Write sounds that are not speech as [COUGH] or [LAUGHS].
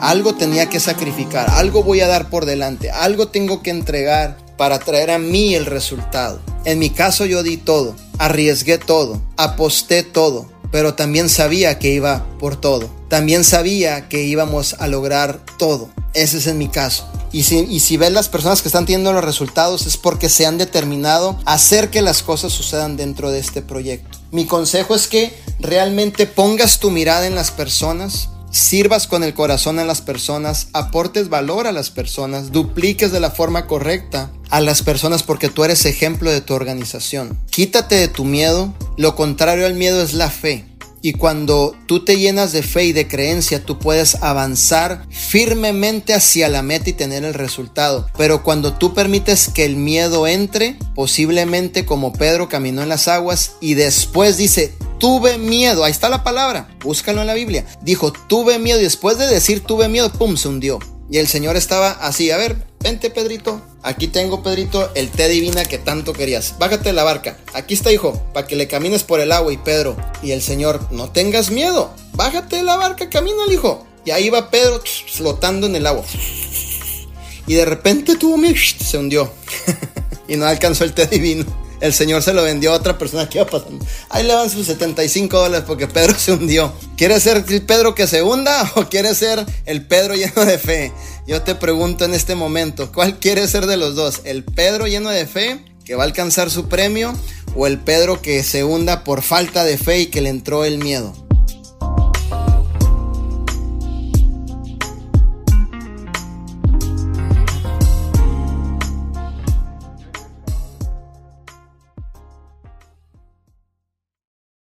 Algo tenía que sacrificar, algo voy a dar por delante, algo tengo que entregar para traer a mí el resultado. En mi caso yo di todo, arriesgué todo, aposté todo, pero también sabía que iba por todo. También sabía que íbamos a lograr todo. Ese es en mi caso. Y si, y si ves las personas que están teniendo los resultados es porque se han determinado hacer que las cosas sucedan dentro de este proyecto. Mi consejo es que realmente pongas tu mirada en las personas, sirvas con el corazón a las personas, aportes valor a las personas, dupliques de la forma correcta a las personas porque tú eres ejemplo de tu organización. Quítate de tu miedo, lo contrario al miedo es la fe. Y cuando tú te llenas de fe y de creencia, tú puedes avanzar firmemente hacia la meta y tener el resultado. Pero cuando tú permites que el miedo entre, posiblemente como Pedro caminó en las aguas y después dice, tuve miedo, ahí está la palabra, búscalo en la Biblia. Dijo, tuve miedo y después de decir tuve miedo, pum, se hundió. Y el Señor estaba así, a ver, vente Pedrito, aquí tengo Pedrito el té divina que tanto querías. Bájate de la barca, aquí está hijo, para que le camines por el agua y Pedro. Y el Señor, no tengas miedo, bájate de la barca, camina hijo. Y ahí va Pedro flotando en el agua. Y de repente tuvo miedo, se hundió. [LAUGHS] y no alcanzó el té divino el señor se lo vendió a otra persona que iba pasando. Ahí le dan sus 75 dólares porque Pedro [LAUGHS] se hundió. ¿Quieres ser el Pedro que se hunda [LAUGHS] o quieres ser el Pedro lleno de fe? Yo te pregunto en este momento, ¿cuál quieres ser de los dos? ¿El Pedro lleno de fe que va a alcanzar su premio o el Pedro que se hunda por falta de fe y que le entró el miedo?